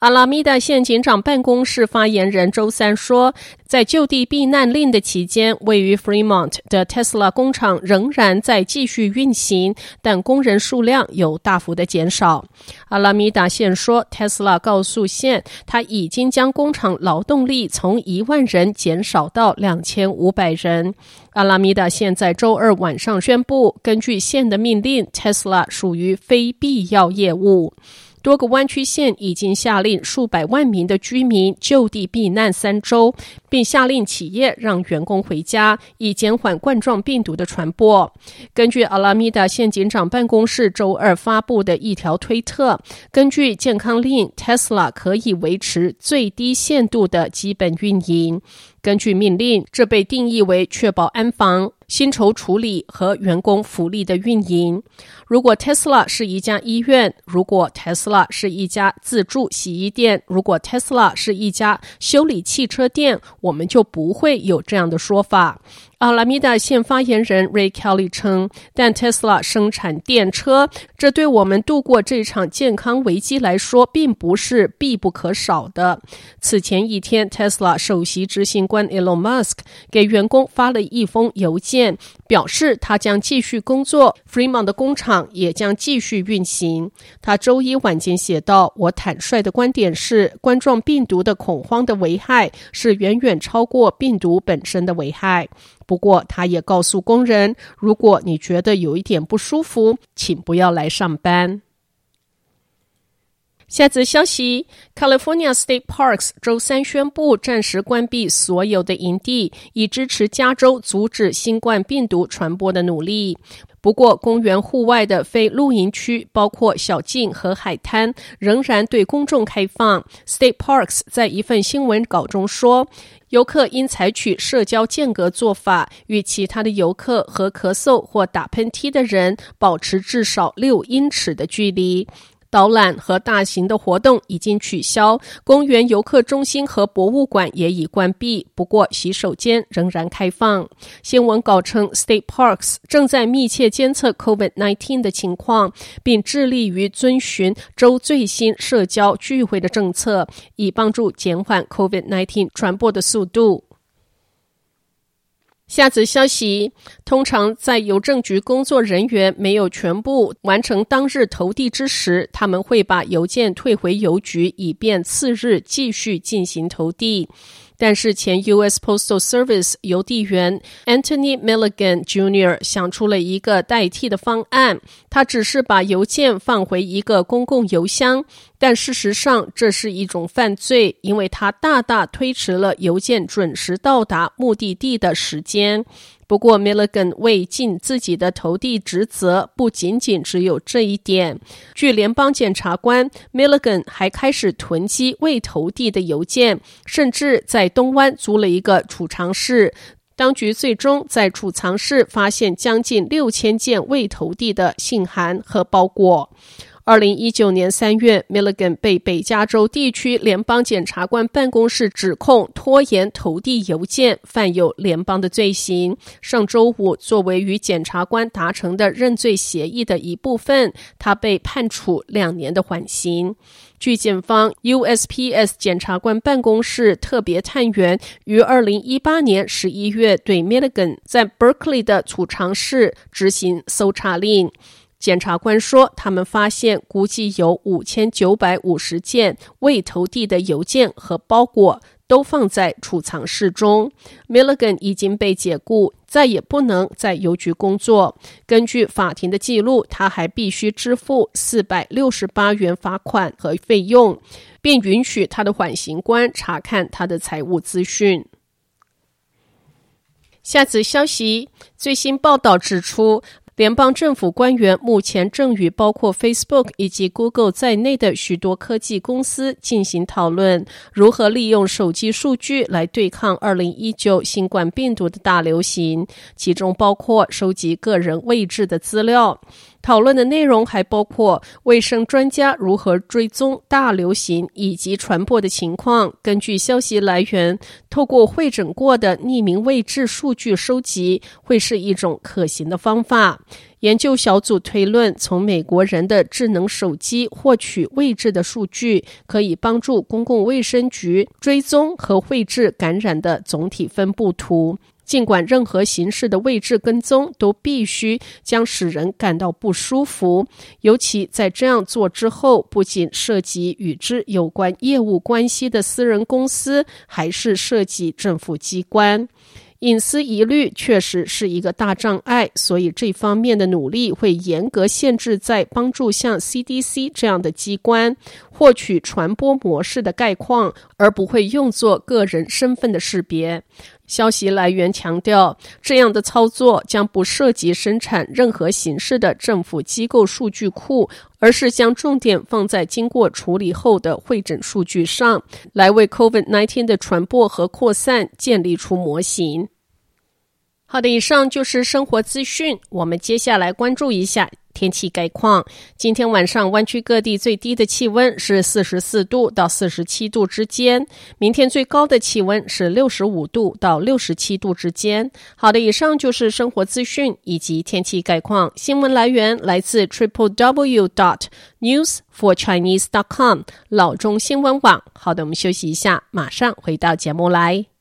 阿拉米达县警长办公室发言人周三说，在就地避难令的期间，位于 Fremont 的 Tesla 工厂仍然在继续运行，但工人数量有大幅的减少。阿拉米达县说，Tesla 告诉县，他已经将工厂劳动力从一万人减少到两千五百人。阿拉米达县在周二晚上宣布，根据县的命令，Tesla 属于非必要业务。多个湾区县已经下令数百万名的居民就地避难三周，并下令企业让员工回家，以减缓冠状病毒的传播。根据阿拉米达县警长办公室周二发布的一条推特，根据健康令，Tesla 可以维持最低限度的基本运营。根据命令，这被定义为确保安防、薪酬处理和员工福利的运营。如果 Tesla 是一家医院，如果 Tesla 是一家自助洗衣店，如果 Tesla 是一家修理汽车店，我们就不会有这样的说法。阿拉米达县发言人 Ray Kelly 称，但 Tesla 生产电车，这对我们度过这场健康危机来说，并不是必不可少的。此前一天，Tesla 首席执行官 Elon Musk 给员工发了一封邮件，表示他将继续工作，Fremont 的工厂也将继续运行。他周一晚间写道：“我坦率的观点是，冠状病毒的恐慌的危害是远远超过病毒本身的危害。”不过，他也告诉工人，如果你觉得有一点不舒服，请不要来上班。下则消息：California State Parks 周三宣布暂时关闭所有的营地，以支持加州阻止新冠病毒传播的努力。不过，公园户外的非露营区，包括小径和海滩，仍然对公众开放。State Parks 在一份新闻稿中说，游客应采取社交间隔做法，与其他的游客和咳嗽或打喷嚏的人保持至少六英尺的距离。导览和大型的活动已经取消，公园游客中心和博物馆也已关闭。不过，洗手间仍然开放。新闻稿称，State Parks 正在密切监测 COVID-19 的情况，并致力于遵循州最新社交聚会的政策，以帮助减缓 COVID-19 传播的速度。下则消息：通常在邮政局工作人员没有全部完成当日投递之时，他们会把邮件退回邮局，以便次日继续进行投递。但是前 U.S. Postal Service 邮递员 Anthony Milligan Jr. 想出了一个代替的方案，他只是把邮件放回一个公共邮箱，但事实上这是一种犯罪，因为他大大推迟了邮件准时到达目的地的时间。不过，Milligan 未尽自己的投递职责，不仅仅只有这一点。据联邦检察官，Milligan 还开始囤积未投递的邮件，甚至在东湾租了一个储藏室。当局最终在储藏室发现将近六千件未投递的信函和包裹。二零一九年三月，Milligan 被北加州地区联邦检察官办公室指控拖延投递邮件，犯有联邦的罪行。上周五，作为与检察官达成的认罪协议的一部分，他被判处两年的缓刑。据检方，USPS 检察官办公室特别探员于二零一八年十一月对 Milligan 在 Berkeley 的储藏室执行搜查令。检察官说，他们发现估计有五千九百五十件未投递的邮件和包裹都放在储藏室中。Milligan 已经被解雇，再也不能在邮局工作。根据法庭的记录，他还必须支付四百六十八元罚款和费用，并允许他的缓刑官查看他的财务资讯。下次消息，最新报道指出，联邦政府官员目前正与包括 Facebook 以及 Google 在内的许多科技公司进行讨论，如何利用手机数据来对抗2019新冠病毒的大流行，其中包括收集个人位置的资料。讨论的内容还包括卫生专家如何追踪大流行以及传播的情况。根据消息来源，透过会诊过的匿名位置数据收集，会是一种可行的方法。研究小组推论，从美国人的智能手机获取位置的数据，可以帮助公共卫生局追踪和绘制感染的总体分布图。尽管任何形式的位置跟踪都必须将使人感到不舒服，尤其在这样做之后，不仅涉及与之有关业务关系的私人公司，还是涉及政府机关。隐私疑虑确实是一个大障碍，所以这方面的努力会严格限制在帮助像 CDC 这样的机关获取传播模式的概况，而不会用作个人身份的识别。消息来源强调，这样的操作将不涉及生产任何形式的政府机构数据库，而是将重点放在经过处理后的会诊数据上，来为 COVID-19 的传播和扩散建立出模型。好的，以上就是生活资讯，我们接下来关注一下。天气概况：今天晚上湾区各地最低的气温是四十四度到四十七度之间，明天最高的气温是六十五度到六十七度之间。好的，以上就是生活资讯以及天气概况。新闻来源来自 triple w dot news for chinese dot com 老中新闻网。好的，我们休息一下，马上回到节目来。